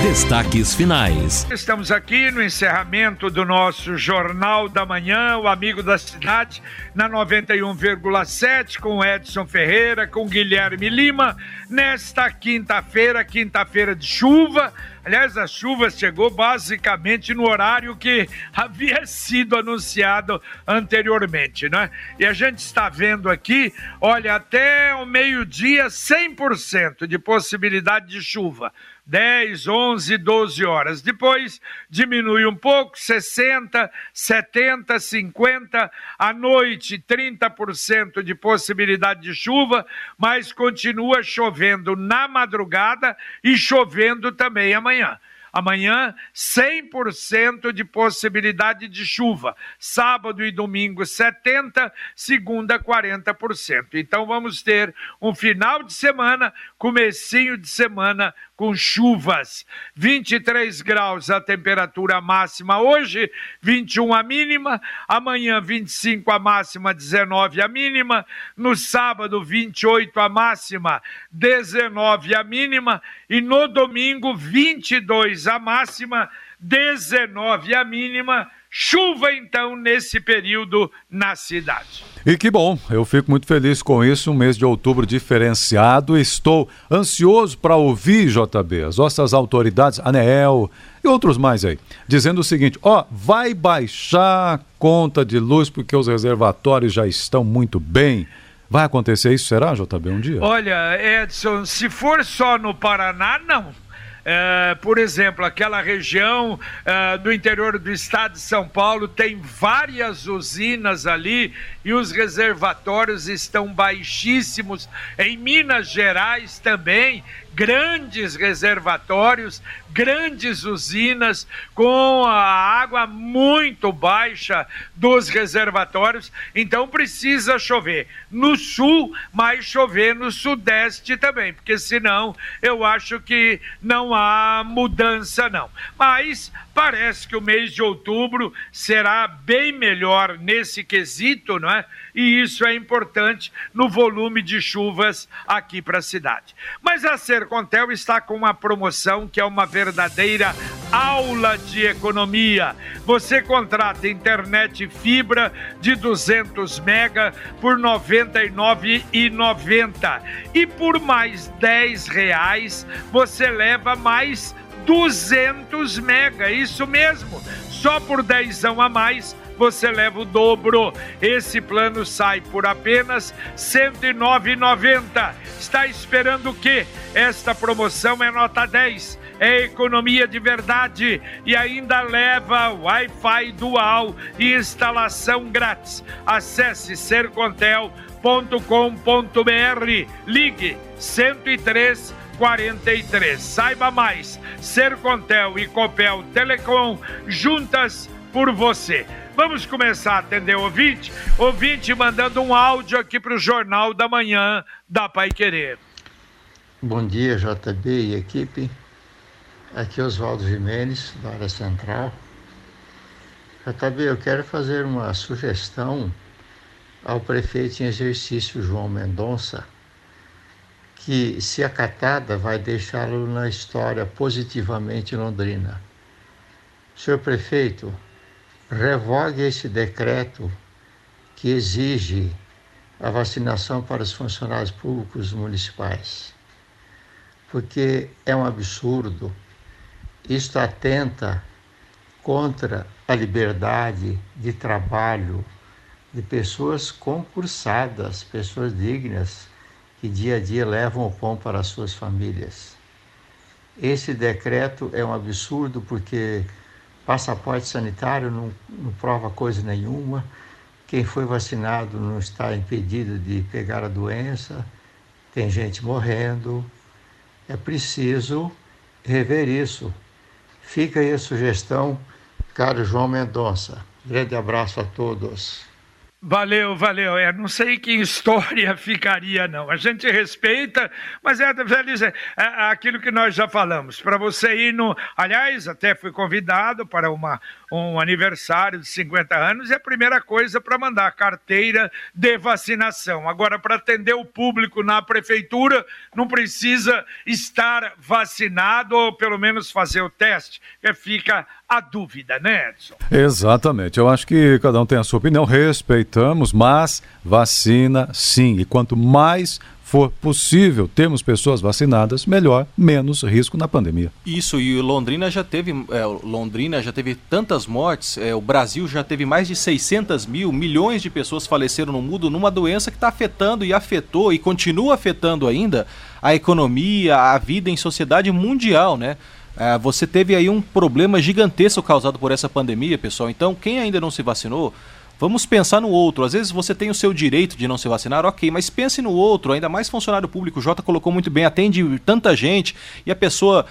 Destaques finais. Estamos aqui no encerramento do nosso Jornal da Manhã, o Amigo da Cidade, na 91,7, com Edson Ferreira, com Guilherme Lima, nesta quinta-feira, quinta-feira de chuva. Aliás, a chuva chegou basicamente no horário que havia sido anunciado anteriormente, né? E a gente está vendo aqui, olha, até o meio-dia, 100% de possibilidade de chuva. 10, 11, 12 horas. Depois diminui um pouco, 60, 70, 50. À noite, 30% de possibilidade de chuva, mas continua chovendo na madrugada e chovendo também amanhã. Amanhã, 100% de possibilidade de chuva. Sábado e domingo, 70%, segunda, 40%. Então vamos ter um final de semana, comecinho de semana com chuvas. 23 graus a temperatura máxima hoje, 21 a mínima, amanhã 25 a máxima, 19 a mínima, no sábado 28 a máxima, 19 a mínima e no domingo 22 a máxima, 19 a mínima Chuva, então, nesse período na cidade. E que bom, eu fico muito feliz com isso, um mês de outubro diferenciado. Estou ansioso para ouvir, JB, as nossas autoridades, ANEEL e outros mais aí, dizendo o seguinte: ó, vai baixar a conta de luz porque os reservatórios já estão muito bem. Vai acontecer isso, será, JB, um dia? Olha, Edson, se for só no Paraná, não. É, por exemplo, aquela região é, do interior do estado de São Paulo tem várias usinas ali e os reservatórios estão baixíssimos. Em Minas Gerais também, grandes reservatórios, grandes usinas com a água muito baixa dos reservatórios, então precisa chover no sul, mas chover no sudeste também, porque senão eu acho que não há mudança não. Mas parece que o mês de outubro será bem melhor nesse quesito, não é? E isso é importante no volume de chuvas aqui para a cidade. Mas a Sercontel está com uma promoção que é uma verdadeira aula de economia. Você contrata internet fibra de 200 mega por R$ 99,90 e por mais 10 reais você leva mais 200 mega, isso mesmo. Só por 10 a mais você leva o dobro. Esse plano sai por apenas R$ 109,90. Está esperando o quê? Esta promoção é nota 10 é economia de verdade e ainda leva Wi-Fi dual e instalação grátis. Acesse sercontel.com.br, ligue 103 43. Saiba mais. Sercontel e Copel Telecom juntas por você. Vamos começar a atender o ouvinte? Ouvinte mandando um áudio aqui para o Jornal da Manhã da Pai Querer. Bom dia, JB e equipe. Aqui é Oswaldo Jimenez, da área central. JB, eu quero fazer uma sugestão ao prefeito em exercício João Mendonça que, se acatada, vai deixá-lo na história positivamente londrina. Senhor prefeito, revogue esse decreto que exige a vacinação para os funcionários públicos municipais, porque é um absurdo. Isto atenta contra a liberdade de trabalho de pessoas concursadas, pessoas dignas que dia a dia levam o pão para as suas famílias. Esse decreto é um absurdo porque passaporte sanitário não, não prova coisa nenhuma, quem foi vacinado não está impedido de pegar a doença, tem gente morrendo. É preciso rever isso. Fica aí a sugestão, caro João Mendonça. Grande abraço a todos. Valeu, valeu. É, não sei que história ficaria, não. A gente respeita, mas é, é, é aquilo que nós já falamos. Para você ir no. Aliás, até fui convidado para uma, um aniversário de 50 anos e a primeira coisa para mandar carteira de vacinação. Agora, para atender o público na prefeitura, não precisa estar vacinado ou pelo menos fazer o teste, fica a dúvida, né, Edson? Exatamente. Eu acho que cada um tem a sua opinião, respeitamos, mas vacina sim. E quanto mais for possível termos pessoas vacinadas, melhor, menos risco na pandemia. Isso, e Londrina já teve, é, Londrina já teve tantas mortes, é, o Brasil já teve mais de 600 mil, milhões de pessoas faleceram no mundo numa doença que está afetando e afetou e continua afetando ainda a economia, a vida em sociedade mundial, né? É, você teve aí um problema gigantesco causado por essa pandemia, pessoal. Então, quem ainda não se vacinou, vamos pensar no outro. Às vezes você tem o seu direito de não se vacinar, ok, mas pense no outro, ainda mais funcionário público. O Jota colocou muito bem, atende tanta gente e a pessoa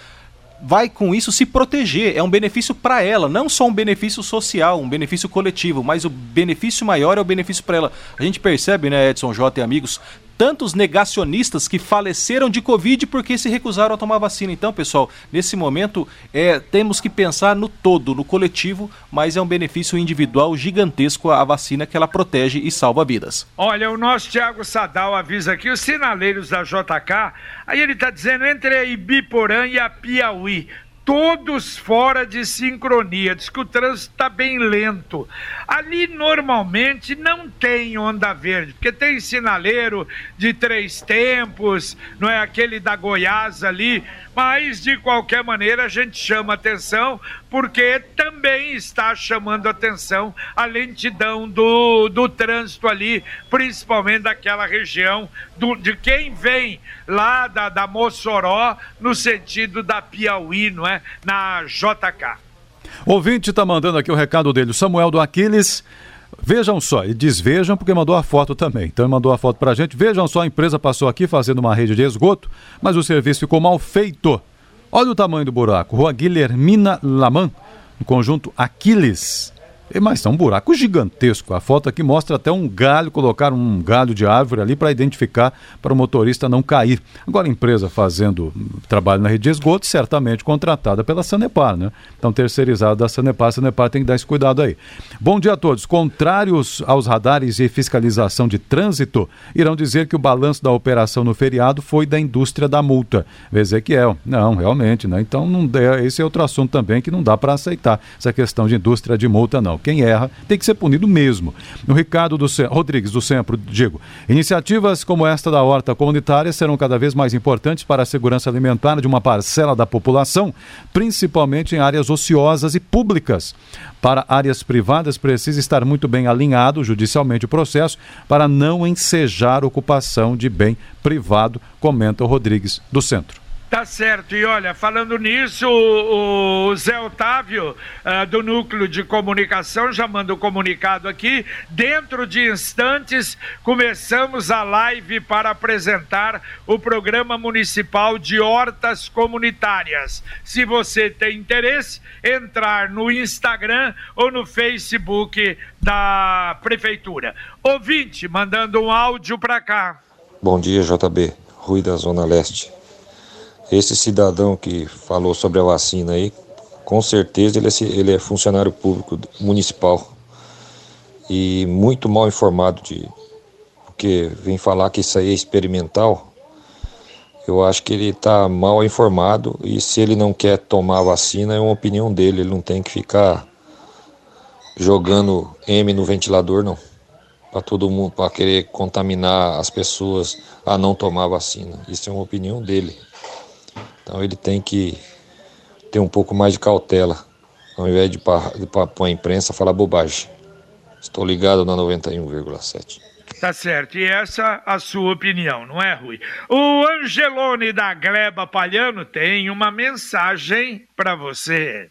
vai com isso se proteger. É um benefício para ela, não só um benefício social, um benefício coletivo, mas o benefício maior é o benefício para ela. A gente percebe, né, Edson J e amigos, tantos negacionistas que faleceram de Covid porque se recusaram a tomar vacina. Então, pessoal, nesse momento é, temos que pensar no todo, no coletivo, mas é um benefício individual gigantesco a vacina que ela protege e salva vidas. Olha, o nosso Thiago Sadal avisa aqui, os sinaleiros da JK, aí ele está dizendo entre a Ibiporã e a Piauí todos fora de sincronia. Diz que o trânsito está bem lento. Ali normalmente não tem onda verde, porque tem sinaleiro de três tempos, não é aquele da Goiás ali, mas de qualquer maneira a gente chama atenção porque também está chamando atenção a lentidão do, do trânsito ali, principalmente daquela região do, de quem vem lá da, da Mossoró no sentido da Piauí, não é? Na JK. Ouvinte está mandando aqui o recado dele, Samuel do Aquiles. Vejam só, e diz vejam porque mandou a foto também. Então ele mandou a foto pra gente. Vejam só, a empresa passou aqui fazendo uma rede de esgoto, mas o serviço ficou mal feito. Olha o tamanho do buraco. Rua Guilhermina Laman, no conjunto Aquiles. Mas é um buraco gigantesco. A foto aqui mostra até um galho, colocaram um galho de árvore ali para identificar, para o motorista não cair. Agora, a empresa fazendo trabalho na rede de esgoto, certamente contratada pela Sanepar, né? Então, terceirizada da Sanepar, a Sanepar tem que dar esse cuidado aí. Bom dia a todos. Contrários aos radares e fiscalização de trânsito, irão dizer que o balanço da operação no feriado foi da indústria da multa. Ezequiel, não, realmente, né? Então, não, esse é outro assunto também que não dá para aceitar, essa questão de indústria de multa, não. Quem erra tem que ser punido mesmo. O Ricardo do Rodrigues, do Sempre, digo, iniciativas como esta da horta comunitária serão cada vez mais importantes para a segurança alimentar de uma parcela da população, principalmente em áreas ociosas e públicas. Para áreas privadas, precisa estar muito bem alinhado judicialmente o processo para não ensejar ocupação de bem privado, comenta o Rodrigues do Centro. Tá certo. E olha, falando nisso, o, o Zé Otávio, uh, do Núcleo de Comunicação, já manda o um comunicado aqui. Dentro de instantes, começamos a live para apresentar o Programa Municipal de Hortas Comunitárias. Se você tem interesse, entrar no Instagram ou no Facebook da Prefeitura. Ouvinte, mandando um áudio para cá. Bom dia, JB. Rui da Zona Leste. Esse cidadão que falou sobre a vacina aí, com certeza ele é, ele é funcionário público municipal e muito mal informado de porque vem falar que isso aí é experimental. Eu acho que ele está mal informado e se ele não quer tomar a vacina é uma opinião dele, ele não tem que ficar jogando M no ventilador não. Para todo mundo, para querer contaminar as pessoas a não tomar vacina. Isso é uma opinião dele. Então ele tem que ter um pouco mais de cautela, ao invés de para a imprensa falar bobagem. Estou ligado na 91,7. Tá certo, e essa a sua opinião, não é, Rui? O Angelone da Gleba Palhano tem uma mensagem para você.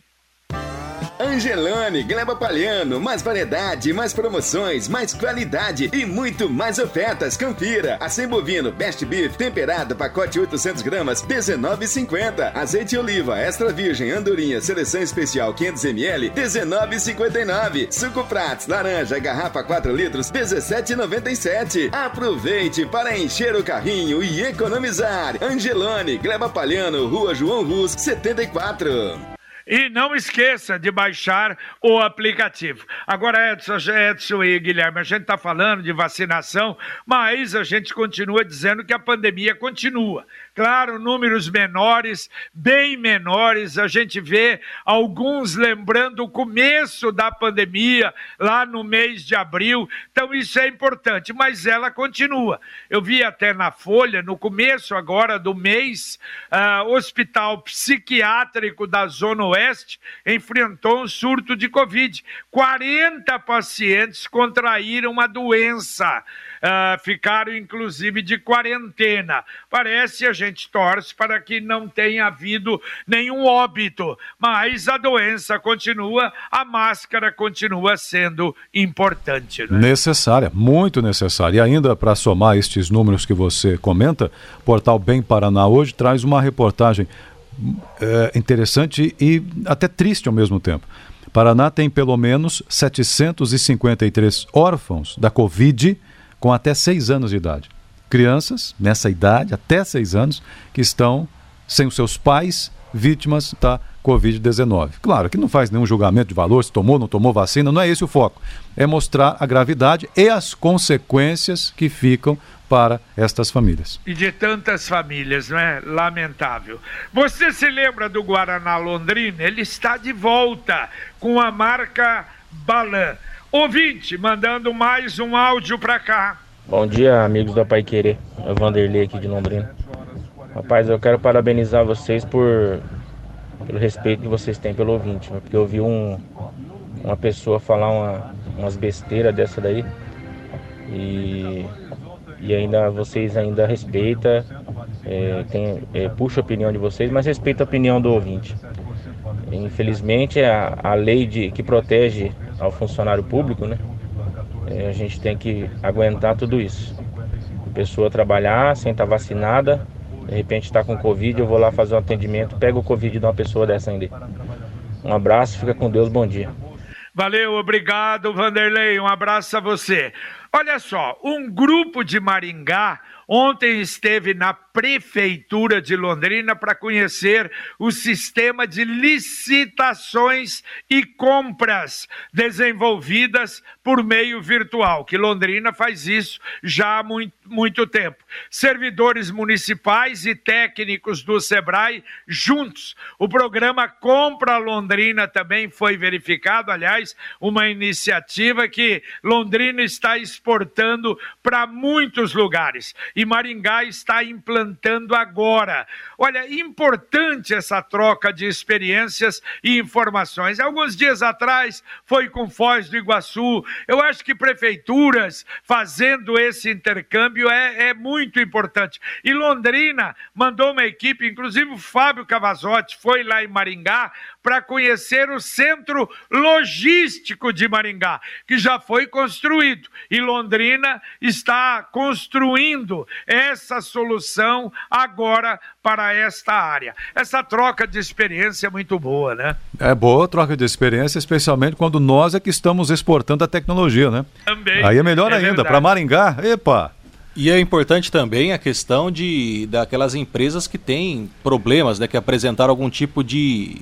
Angelone, Gleba Palhano, mais variedade, mais promoções, mais qualidade e muito mais ofertas. Confira. Acém bovino Best Beef temperado, pacote 800 gramas, 19,50. Azeite oliva extra virgem andorinha seleção especial 500 ml, 19,59. Suco Prats laranja garrafa 4 litros, 17,97. Aproveite para encher o carrinho e economizar. Angelone, Gleba Palhano, Rua João Rus, 74. E não esqueça de baixar o aplicativo. Agora, Edson, Edson e Guilherme, a gente está falando de vacinação, mas a gente continua dizendo que a pandemia continua. Claro, números menores, bem menores. A gente vê alguns lembrando o começo da pandemia, lá no mês de abril. Então, isso é importante, mas ela continua. Eu vi até na Folha, no começo agora do mês, uh, Hospital Psiquiátrico da Zona Oeste enfrentou um surto de Covid. 40 pacientes contraíram a doença uh, ficaram inclusive de quarentena. Parece a gente torce para que não tenha havido nenhum óbito, mas a doença continua, a máscara continua sendo importante. Né? Necessária, muito necessária. E ainda para somar estes números que você comenta, o portal Bem Paraná hoje traz uma reportagem é, interessante e até triste ao mesmo tempo. Paraná tem pelo menos 753 órfãos da Covid com até seis anos de idade. Crianças, nessa idade, até seis anos, que estão sem os seus pais vítimas da Covid-19. Claro que não faz nenhum julgamento de valor, se tomou ou não tomou vacina, não é esse o foco. É mostrar a gravidade e as consequências que ficam para estas famílias. E de tantas famílias, não é? Lamentável. Você se lembra do Guaraná Londrina? Ele está de volta com a marca Balan. Ouvinte, mandando mais um áudio para cá. Bom dia, amigos da Pai Querer. É o Vanderlei aqui de Londrina. Rapaz, eu quero parabenizar vocês por pelo respeito que vocês têm pelo ouvinte, porque eu vi um, uma pessoa falar uma, umas besteiras dessa daí e, e ainda vocês ainda respeita, é, tem, é, puxa a opinião de vocês, mas respeita a opinião do ouvinte. Infelizmente, a, a lei de, que protege ao funcionário público, né? É, a gente tem que aguentar tudo isso. A pessoa trabalhar sem estar vacinada, de repente está com Covid, eu vou lá fazer um atendimento, pego o Covid de uma pessoa dessa ainda. Um abraço, fica com Deus, bom dia. Valeu, obrigado, Vanderlei. Um abraço a você. Olha só, um grupo de Maringá ontem esteve na Prefeitura de Londrina para conhecer o sistema de licitações e compras desenvolvidas por meio virtual, que Londrina faz isso já há muito, muito tempo. Servidores municipais e técnicos do SEBRAE juntos. O programa Compra Londrina também foi verificado, aliás, uma iniciativa que Londrina está exportando para muitos lugares e Maringá está implantando agora. Olha, importante essa troca de experiências e informações. Alguns dias atrás foi com Foz do Iguaçu. Eu acho que prefeituras fazendo esse intercâmbio é, é muito importante. E Londrina mandou uma equipe, inclusive o Fábio Cavazotti foi lá em Maringá para conhecer o centro logístico de Maringá, que já foi construído. E Londrina está construindo essa solução agora para esta área. Essa troca de experiência é muito boa, né? É boa troca de experiência, especialmente quando nós é que estamos exportando a tecnologia, né? Também. Aí é melhor é ainda. Para Maringá, epa, e é importante também a questão de daquelas empresas que têm problemas, né, que apresentaram algum tipo de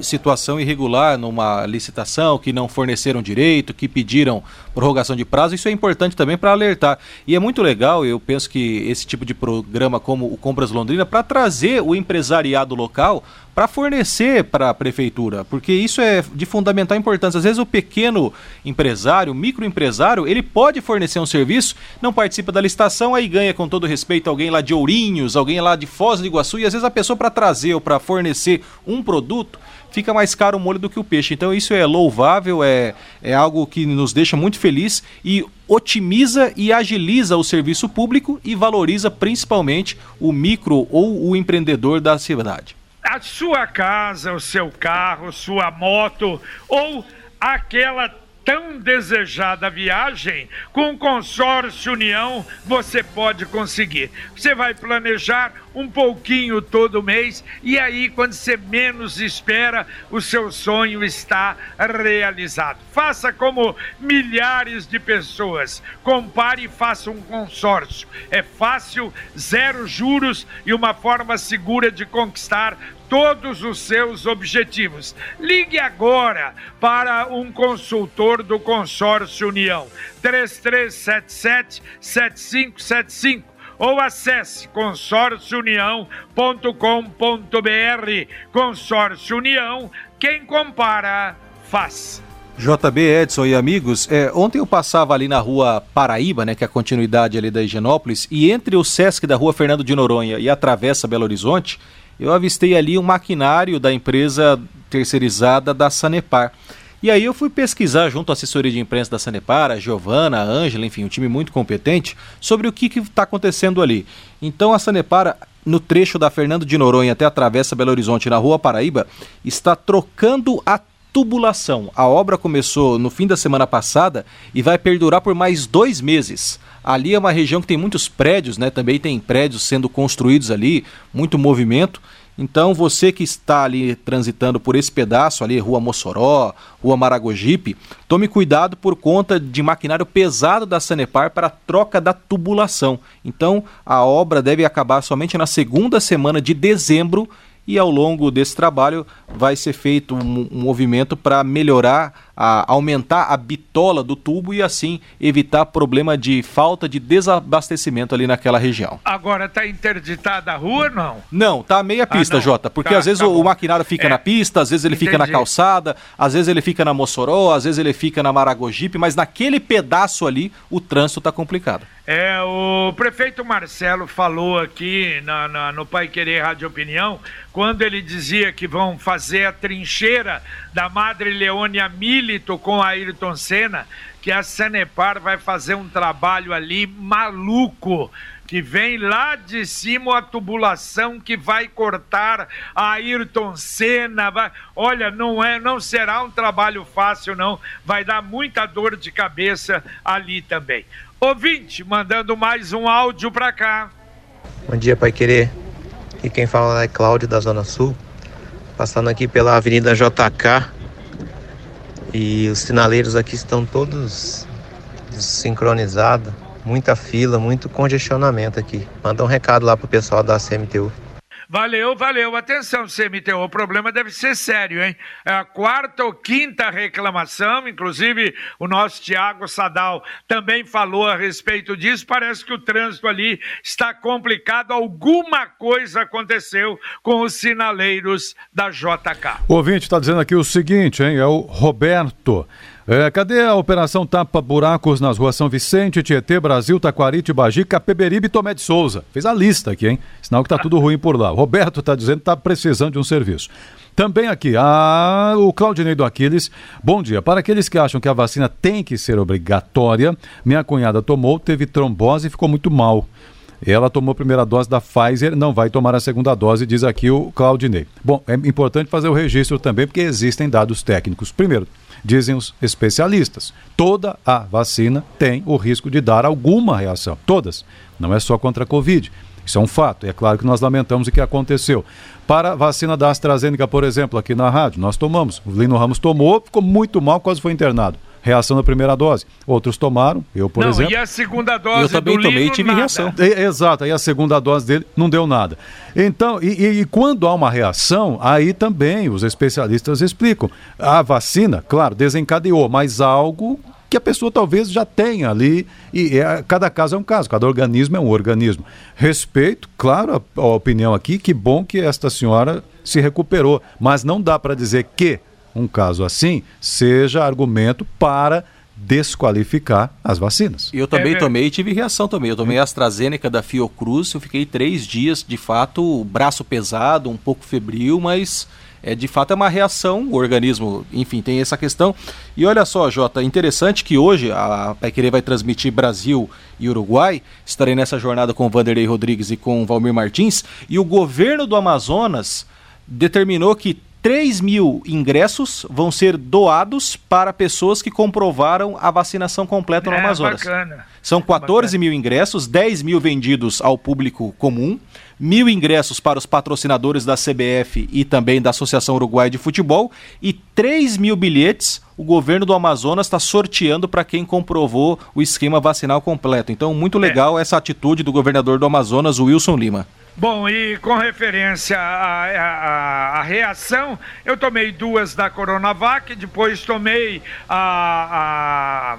situação irregular numa licitação, que não forneceram direito, que pediram prorrogação de prazo. Isso é importante também para alertar. E é muito legal, eu penso que esse tipo de programa como o Compras Londrina para trazer o empresariado local para fornecer para a prefeitura, porque isso é de fundamental importância. Às vezes o pequeno empresário, o microempresário, ele pode fornecer um serviço, não participa da licitação, aí ganha com todo respeito alguém lá de Ourinhos, alguém lá de Foz do Iguaçu, e às vezes a pessoa para trazer ou para fornecer um produto fica mais caro o molho do que o peixe. Então isso é louvável, é, é algo que nos deixa muito feliz e otimiza e agiliza o serviço público e valoriza principalmente o micro ou o empreendedor da cidade. a sua casa, o seu carro, sua moto ou aquela tão desejada viagem, com o consórcio União você pode conseguir. Você vai planejar um pouquinho todo mês e aí, quando você menos espera, o seu sonho está realizado. Faça como milhares de pessoas. Compare e faça um consórcio. É fácil, zero juros e uma forma segura de conquistar todos os seus objetivos. Ligue agora para um consultor do Consórcio União 3377 7575 ou acesse consórciounião.com.br. Consórcio União, quem compara, faz. JB Edson e amigos, é, ontem eu passava ali na rua Paraíba, né, que é a continuidade ali da Higienópolis, e entre o Sesc da rua Fernando de Noronha e a Travessa Belo Horizonte, eu avistei ali um maquinário da empresa terceirizada da Sanepar. E aí eu fui pesquisar junto à assessoria de imprensa da Sanepar, a Giovana, a Ângela, enfim, um time muito competente, sobre o que está acontecendo ali. Então a Sanepar, no trecho da Fernando de Noronha até a Travessa Belo Horizonte, na Rua Paraíba, está trocando a tubulação. A obra começou no fim da semana passada e vai perdurar por mais dois meses. Ali é uma região que tem muitos prédios, né? Também tem prédios sendo construídos ali, muito movimento. Então você que está ali transitando por esse pedaço ali, Rua Mossoró, Rua Maragogipe, tome cuidado por conta de maquinário pesado da Sanepar para troca da tubulação. Então a obra deve acabar somente na segunda semana de dezembro e ao longo desse trabalho vai ser feito um, movimento para melhorar, a, aumentar a bitola do tubo e assim evitar problema de falta de desabastecimento ali naquela região. Agora está interditada a rua não? Não, tá meia pista, ah, Jota, porque tá, às vezes tá o, o, maquinário fica é. na pista, às vezes ele Entendi. fica na calçada, às vezes ele fica na Mossoró, às vezes ele fica na Maragogipe, mas naquele pedaço ali o trânsito está complicado. É, o prefeito Marcelo falou aqui na, na, no Pai Querer Rádio Opinião, quando ele dizia que vão fazer a trincheira da Madre Leônia Milito com Ayrton Senna, que a Sanepar vai fazer um trabalho ali maluco que vem lá de cima a tubulação que vai cortar a Ayrton Senna. Vai... Olha, não é, não será um trabalho fácil não, vai dar muita dor de cabeça ali também. Ouvinte, mandando mais um áudio para cá. Bom dia, Pai Querer. E quem fala é Cláudio da Zona Sul. Passando aqui pela Avenida JK. E os sinaleiros aqui estão todos sincronizados. Muita fila, muito congestionamento aqui. Manda um recado lá pro pessoal da CMTU. Valeu, valeu. Atenção, CMTU, o problema deve ser sério, hein? É a quarta ou quinta reclamação, inclusive o nosso Tiago Sadal também falou a respeito disso. Parece que o trânsito ali está complicado. Alguma coisa aconteceu com os sinaleiros da JK. O ouvinte está dizendo aqui o seguinte, hein? É o Roberto. É, cadê a operação Tapa Buracos nas ruas São Vicente, Tietê, Brasil, Taquarite, Bagi, Capeberibe e Tomé de Souza? Fez a lista aqui, hein? Sinal que tá tudo ruim por lá. O Roberto está dizendo que tá precisando de um serviço. Também aqui, a... o Claudinei do Aquiles. Bom dia. Para aqueles que acham que a vacina tem que ser obrigatória, minha cunhada tomou, teve trombose e ficou muito mal. Ela tomou a primeira dose da Pfizer, não vai tomar a segunda dose, diz aqui o Claudinei. Bom, é importante fazer o registro também, porque existem dados técnicos. Primeiro, dizem os especialistas. Toda a vacina tem o risco de dar alguma reação. Todas. Não é só contra a Covid. Isso é um fato. E é claro que nós lamentamos o que aconteceu. Para a vacina da AstraZeneca, por exemplo, aqui na rádio, nós tomamos. O Lino Ramos tomou, ficou muito mal, quase foi internado reação na primeira dose. Outros tomaram, eu, por não, exemplo. E a segunda dose eu também tomei e tive nada. reação. É, exato, aí a segunda dose dele não deu nada. Então, e, e, e, quando há uma reação, aí também os especialistas explicam. A vacina, claro, desencadeou, mas algo que a pessoa talvez já tenha ali, e é, cada caso é um caso, cada organismo é um organismo. Respeito, claro, a, a opinião aqui, que bom que esta senhora se recuperou, mas não dá para dizer que um caso assim seja argumento para desqualificar as vacinas. Eu também é, tomei e tive reação também. Eu tomei a AstraZeneca da Fiocruz, eu fiquei três dias, de fato, braço pesado, um pouco febril, mas é de fato é uma reação, o organismo, enfim, tem essa questão. E olha só, Jota, interessante que hoje a Querer vai transmitir Brasil e Uruguai. Estarei nessa jornada com o Vanderlei Rodrigues e com o Valmir Martins. E o governo do Amazonas determinou que 3 mil ingressos vão ser doados para pessoas que comprovaram a vacinação completa no É, Amazonas. bacana. São 14 mil ingressos, 10 mil vendidos ao público comum, mil ingressos para os patrocinadores da CBF e também da Associação Uruguai de Futebol e 3 mil bilhetes o governo do Amazonas está sorteando para quem comprovou o esquema vacinal completo. Então, muito legal essa atitude do governador do Amazonas, Wilson Lima. Bom, e com referência à, à- à reação, eu tomei duas da Coronavac, depois tomei a,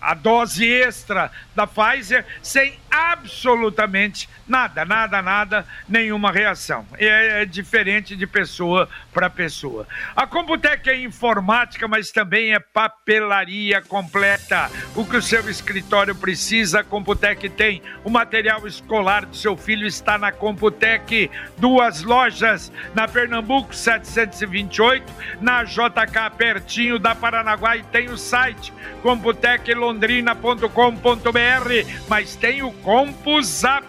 a, a dose extra da Pfizer, sem absolutamente nada, nada, nada, nenhuma reação. É, é diferente de pessoa para pessoa. A Computec é informática, mas também é papelaria completa. O que o seu escritório precisa, a Computec tem. O material escolar do seu filho está na Computec. Duas lojas, na Pernambuco 728, na JK pertinho da Paranaguá e tem o site computeclondrina.com.br, mas tem o CompuZap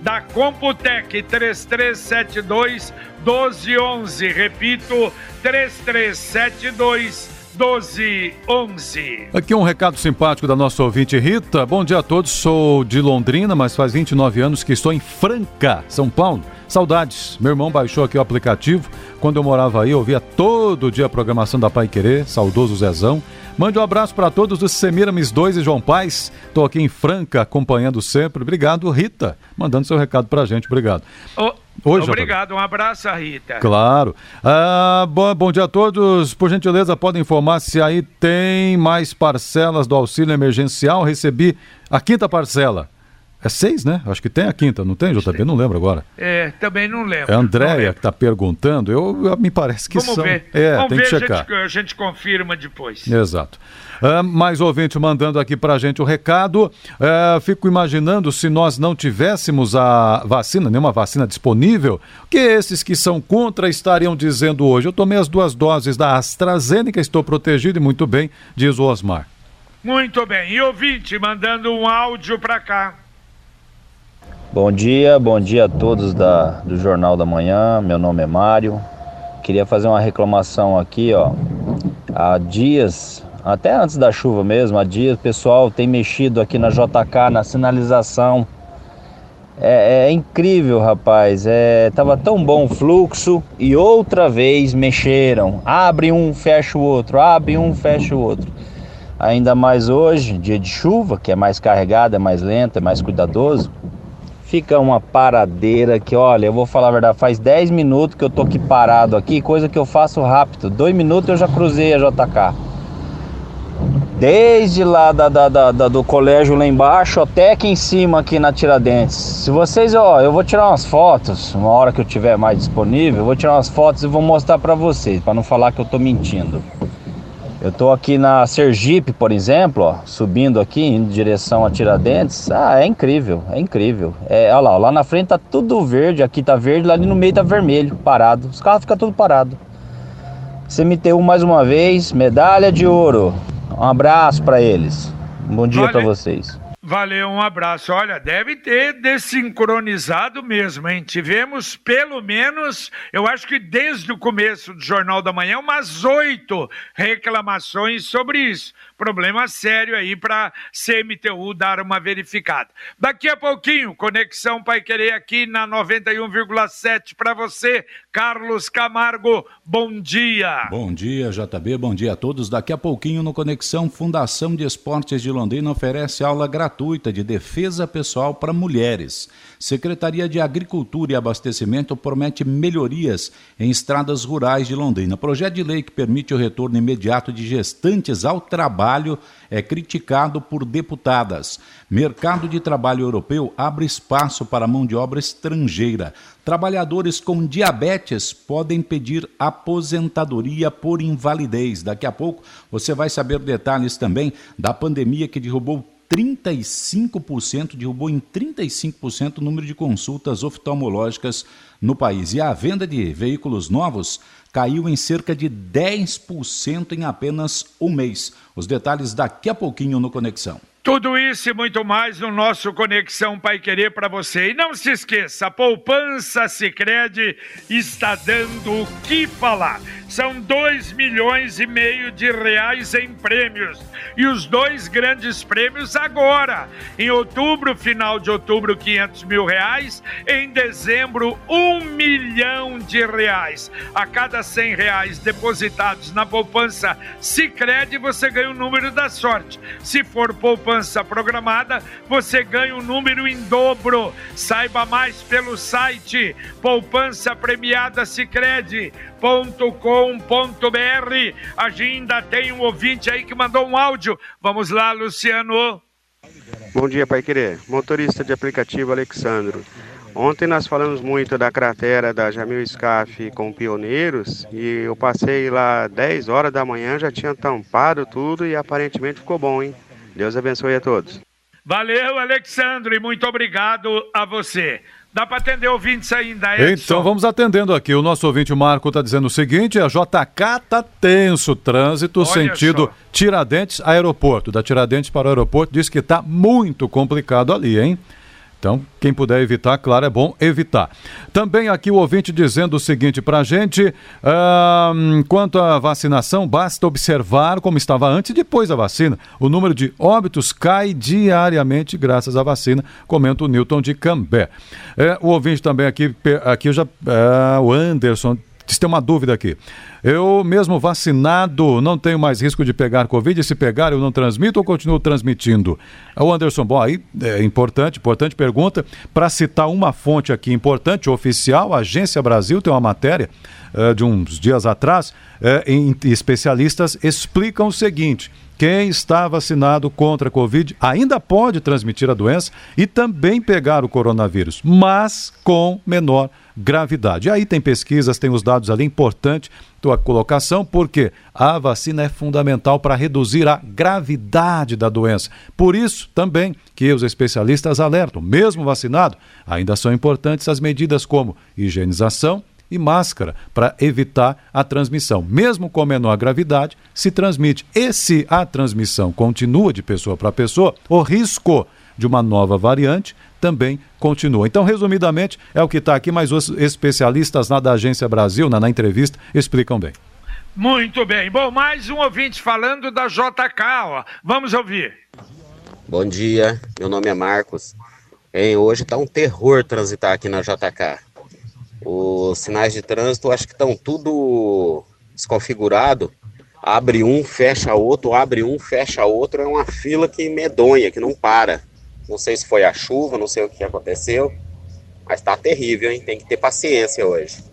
da Computec 3372 1211. Repito, 3372 1211. Aqui um recado simpático da nossa ouvinte Rita. Bom dia a todos, sou de Londrina, mas faz 29 anos que estou em Franca, São Paulo. Saudades. Meu irmão baixou aqui o aplicativo. Quando eu morava aí, eu ouvia todo dia a programação da Pai Querer, saudoso Zezão. Mande um abraço para todos dos Semiramis 2 e João Paz. Estou aqui em Franca, acompanhando sempre. Obrigado, Rita, mandando seu recado para a gente. Obrigado. Oi, Jota. Obrigado, um abraço, Rita. Claro. Ah, bom, bom dia a todos. Por gentileza, podem informar se aí tem mais parcelas do auxílio emergencial. Recebi a quinta parcela. É seis, né? Acho que tem a quinta, não tem, JB? Não lembro agora. É, também não lembro. É a Andréia que está perguntando. Eu, me parece que Vamos são. ver. É, Vamos tem ver, que a checar. gente, a gente confirma depois. Exato. Ah, mais ouvinte mandando aqui pra gente o recado. Ah, fico imaginando se nós não tivéssemos a vacina, nenhuma vacina disponível, o que esses que são contra estariam dizendo hoje? Eu tomei as duas doses da AstraZeneca, estou protegido e muito bem, diz o Osmar. Muito bem. E ouvinte mandando um áudio para cá. Bom dia, bom dia a todos da, do Jornal da Manhã. Meu nome é Mário. Queria fazer uma reclamação aqui, ó. Há dias, até antes da chuva mesmo, há dias o pessoal tem mexido aqui na JK, na sinalização. É, é incrível, rapaz. É, tava tão bom o fluxo e outra vez mexeram. Abre um, fecha o outro, abre um, fecha o outro. Ainda mais hoje, dia de chuva, que é mais carregado, é mais lento, é mais cuidadoso. Fica uma paradeira que, olha, eu vou falar a verdade, faz 10 minutos que eu tô aqui parado aqui, coisa que eu faço rápido. Dois minutos eu já cruzei a JK. Desde lá da, da- da- da- do colégio lá embaixo até aqui em cima, aqui na Tiradentes. Se vocês, ó, eu vou tirar umas fotos, uma hora que eu tiver mais disponível, eu vou tirar umas fotos e vou mostrar pra vocês, pra não falar que eu tô mentindo. Eu tô aqui na Sergipe, por exemplo, ó, subindo aqui em direção a Tiradentes. Ah, é incrível, é incrível. É, olha lá, ó, lá na frente tá tudo verde, aqui tá verde, lá ali no meio tá vermelho, parado. Os carros ficam tudo parado. CMTU mais uma vez, medalha de ouro. Um abraço pra eles. Um bom dia pra vocês. Valeu, um abraço. Olha, deve ter desincronizado mesmo, hein? Tivemos pelo menos, eu acho que desde o começo do Jornal da Manhã, umas oito reclamações sobre isso. Problema sério aí para CMTU dar uma verificada. Daqui a pouquinho, Conexão Pai Querer aqui na 91,7 para você, Carlos Camargo. Bom dia. Bom dia, JB. Bom dia a todos. Daqui a pouquinho no Conexão, Fundação de Esportes de Londrina oferece aula gratuita de defesa pessoal para mulheres. Secretaria de Agricultura e Abastecimento promete melhorias em estradas rurais de Londrina. Projeto de lei que permite o retorno imediato de gestantes ao trabalho é criticado por deputadas. Mercado de trabalho europeu abre espaço para mão de obra estrangeira. Trabalhadores com diabetes podem pedir aposentadoria por invalidez. Daqui a pouco você vai saber detalhes também da pandemia que derrubou 35%, derrubou em 35% o número de consultas oftalmológicas no país. E a venda de veículos novos caiu em cerca de 10% em apenas um mês. Os detalhes daqui a pouquinho no Conexão. Tudo isso e muito mais no nosso Conexão Pai Querer para você. E não se esqueça, a poupança Sicredi está dando o que falar. São dois milhões e meio de reais em prêmios. E os dois grandes prêmios agora. Em outubro, final de outubro, 500 mil reais. Em dezembro, um milhão de reais. A cada 100 reais depositados na poupança Sicredi, você ganha o número da sorte. Se for poupança programada, você ganha um número em dobro. Saiba mais pelo site poupança premiada Sicredi.com.br. Ainda tem um ouvinte aí que mandou um áudio. Vamos lá, Luciano. Bom dia, Pai Querer. Motorista de aplicativo Alexandro. Ontem nós falamos muito da cratera da Jamil Scaf com pioneiros e eu passei lá 10 horas da manhã, já tinha tampado tudo e aparentemente ficou bom, hein? Deus abençoe a todos. Valeu, Alexandre, e muito obrigado a você. Dá para atender ouvintes ainda, Edson? Então vamos atendendo aqui. O nosso ouvinte Marco está dizendo o seguinte: a JK tá tenso, trânsito Olha sentido só. Tiradentes aeroporto. Da Tiradentes para o aeroporto diz que está muito complicado ali, hein? Então, quem puder evitar, claro, é bom evitar. Também aqui o ouvinte dizendo o seguinte para a gente: quanto à vacinação, basta observar como estava antes e depois da vacina. O número de óbitos cai diariamente graças à vacina, comenta o Newton de Cambé. É, o ouvinte também aqui, aqui já. é, o Anderson diz tem uma dúvida aqui. Eu, mesmo vacinado, não tenho mais risco de pegar Covid. Se pegar, eu não transmito ou continuo transmitindo? O Anderson, bom, aí é importante, importante pergunta. Para citar uma fonte aqui importante, oficial, a Agência Brasil tem uma matéria eh, de uns dias atrás, eh, em, especialistas explicam o seguinte. Quem está vacinado contra a Covid ainda pode transmitir a doença e também pegar o coronavírus, mas com menor gravidade. Aí tem pesquisas, tem os dados ali, importante tua colocação, porque a vacina é fundamental para reduzir a gravidade da doença. Por isso, também, que os especialistas alertam, mesmo vacinado, ainda são importantes as medidas como higienização, e máscara para evitar a transmissão. Mesmo com menor gravidade, se transmite. E se a transmissão continua de pessoa para pessoa, o risco de uma nova variante também continua. Então, resumidamente, é o que está aqui, mas os especialistas lá da Agência Brasil, na, na entrevista, explicam bem. Muito bem. Bom, mais um ouvinte falando da JK, ó. Vamos ouvir. Bom dia, meu nome é Marcos. Hein, hoje tá um terror transitar aqui na JK. Os sinais de trânsito acho que estão tudo desconfigurado. Abre um, fecha outro, abre um, fecha outro. É uma fila que medonha, que não para. Não sei se foi a chuva, não sei o que aconteceu, mas tá terrível, hein? Tem que ter paciência hoje.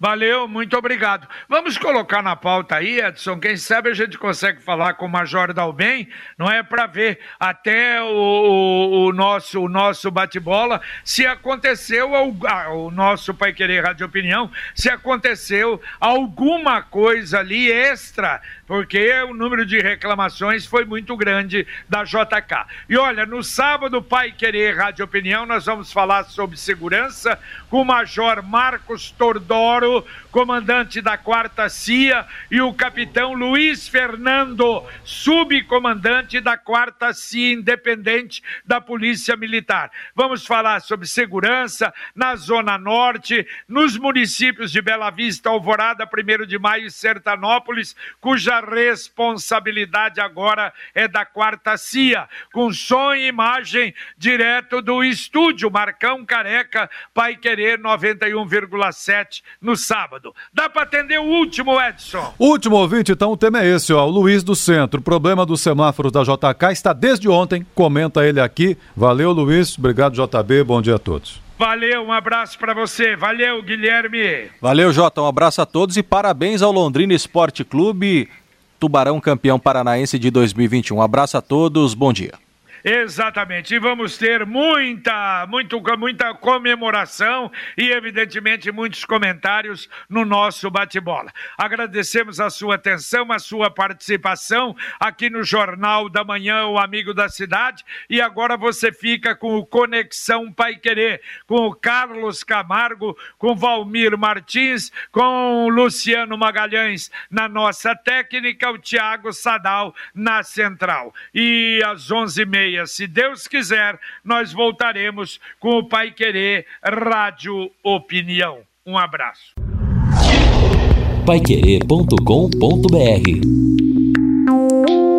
Valeu, muito obrigado. Vamos colocar na pauta aí, Edson. Quem sabe a gente consegue falar com o Major Dalben, não é para ver até o, o- nosso o nosso bate-bola se aconteceu ah, o nosso Pai Querer Rádio Opinião, se aconteceu alguma coisa ali extra, porque o número de reclamações foi muito grande da JK. E olha, no sábado Pai Querer Rádio Opinião nós vamos falar sobre segurança com o Major Marcos Tordoro, comandante da quarta CIA, e o capitão Luiz Fernando, subcomandante da quarta CIA independente da Polícia Militar. Vamos falar sobre segurança na Zona Norte, nos municípios de Bela Vista, Alvorada, 1 de Maio e Sertanópolis, cuja responsabilidade agora é da quarta CIA, com som e imagem direto do estúdio Marcão Careca, Pai Querer 91,7 no sábado. Dá para atender o último, Edson? Último ouvinte, então, o tema é esse, ó, o Luiz do Centro. O problema dos semáforos da JK está desde ontem, comenta ele aqui. Valeu, Luiz. Obrigado, JB. Bom dia a todos. Valeu, um abraço para você. Valeu, Guilherme. Valeu, Jota. Um abraço a todos e parabéns ao Londrina Esporte Clube, Tubarão campeão paranaense de 2021. Um abraço a todos, bom dia. Exatamente. E vamos ter muita, muito, muita comemoração e, evidentemente, muitos comentários no nosso bate-bola. Agradecemos a sua atenção, a sua participação aqui no Jornal da Manhã, o Amigo da Cidade. E agora você fica com o Conexão Pai Querer, com o Carlos Camargo, com Valmir Martins, com Luciano Magalhães na nossa técnica, o Tiago Sadal na central. E às 11h30 se Deus quiser, nós voltaremos com o Pai Querer Rádio Opinião. Um abraço. Paiquerê.com.br